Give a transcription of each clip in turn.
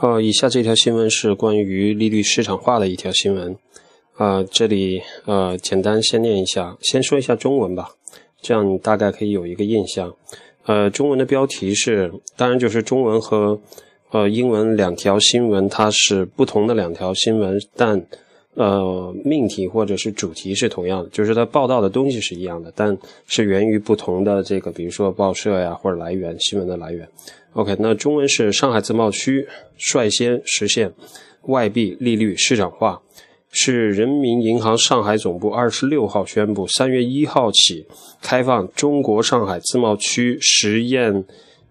呃，以下这条新闻是关于利率市场化的一条新闻。啊，这里呃，简单先念一下，先说一下中文吧，这样你大概可以有一个印象。呃，中文的标题是，当然就是中文和呃英文两条新闻，它是不同的两条新闻，但呃命题或者是主题是同样的，就是它报道的东西是一样的，但是源于不同的这个，比如说报社呀或者来源新闻的来源。OK，那中文是上海自贸区率先实现外币利率市场化，是人民银行上海总部二十六号宣布，三月一号起开放中国上海自贸区实验，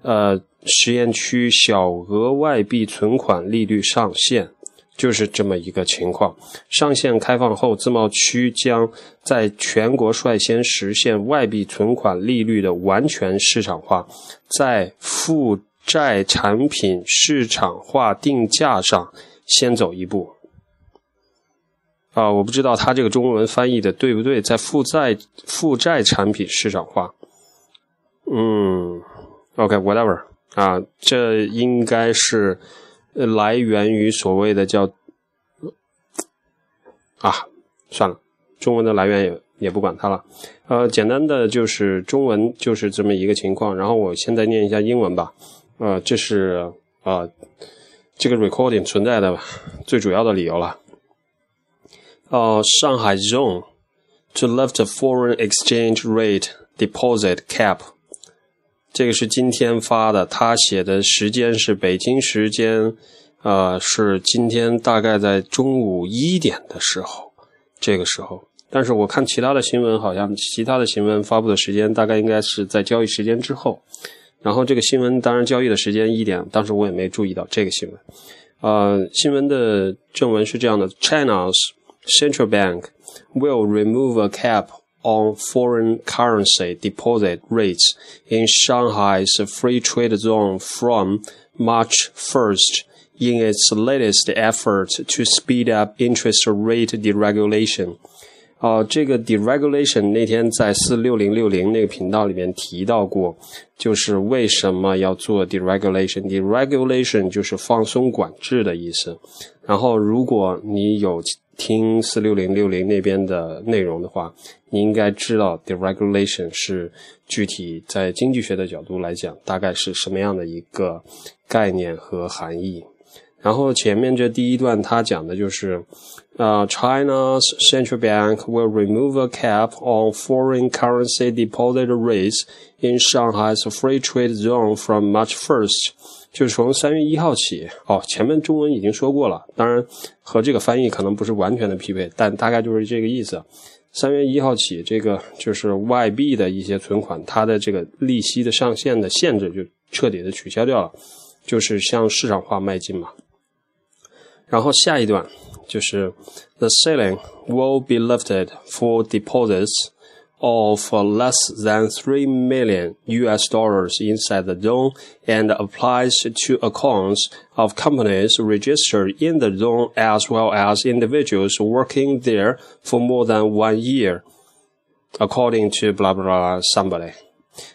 呃，实验区小额外币存款利率上限，就是这么一个情况。上线开放后，自贸区将在全国率先实现外币存款利率的完全市场化，在负债产品市场化定价上先走一步啊！我不知道他这个中文翻译的对不对，在负债负债产品市场化，嗯，OK，whatever 啊，这应该是来源于所谓的叫啊，算了，中文的来源也也不管它了。呃，简单的就是中文就是这么一个情况，然后我现在念一下英文吧。呃，这是啊，这个 recording 存在的最主要的理由了。呃，上海 Zone to lift foreign exchange rate deposit cap，这个是今天发的，他写的时间是北京时间，呃，是今天大概在中午一点的时候，这个时候。但是我看其他的新闻，好像其他的新闻发布的时间大概应该是在交易时间之后。然后这个新闻当然交易的时间一点，当时我也没注意到这个新闻。呃，新闻的正文是这样的：China's central bank will remove a cap on foreign currency deposit rates in Shanghai's free trade zone from March 1st in its latest effort to speed up interest rate deregulation. 哦，这个 deregulation 那天在四六零六零那个频道里面提到过，就是为什么要做 deregulation？deregulation 就是放松管制的意思。然后，如果你有听四六零六零那边的内容的话，你应该知道 deregulation 是具体在经济学的角度来讲，大概是什么样的一个概念和含义。然后前面这第一段他讲的就是。Uh, China's central bank will remove a cap on foreign currency deposit rates in Shanghai's free trade zone from March 1st，就是从三月一号起。哦，前面中文已经说过了，当然和这个翻译可能不是完全的匹配，但大概就是这个意思。三月一号起，这个就是外币的一些存款，它的这个利息的上限的限制就彻底的取消掉了，就是向市场化迈进嘛。然后下一段。就是 the ceiling will be lifted for deposits of less than 3 million US dollars inside the zone and applies to accounts of companies registered in the zone as well as individuals working there for more than one year, according to blah blah, blah somebody.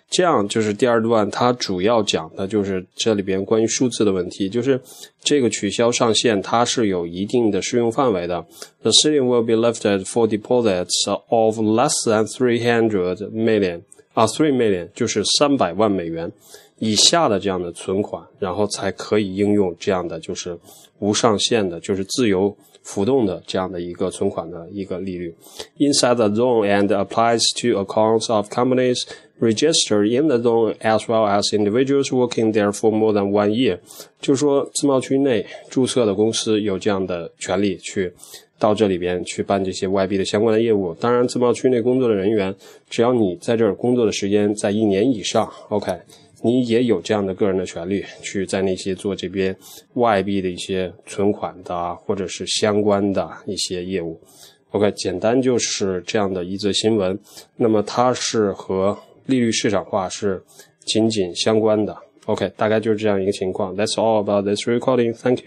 这样就是第二段，它主要讲的就是这里边关于数字的问题，就是这个取消上限，它是有一定的适用范围的。The ceiling will be lifted for deposits of less than three hundred million 啊，three million 就是三百万美元以下的这样的存款，然后才可以应用这样的就是无上限的，就是自由浮动的这样的一个存款的一个利率。Inside the zone and applies to accounts of companies. Register in the zone as well as individuals working there for more than one year，就是说自贸区内注册的公司有这样的权利去到这里边去办这些外币的相关的业务。当然，自贸区内工作的人员，只要你在这儿工作的时间在一年以上，OK，你也有这样的个人的权利去在那些做这边外币的一些存款的或者是相关的一些业务。OK，简单就是这样的一则新闻。那么它是和利率市场化是紧紧相关的。OK，大概就是这样一个情况。That's all about this recording. Thank you.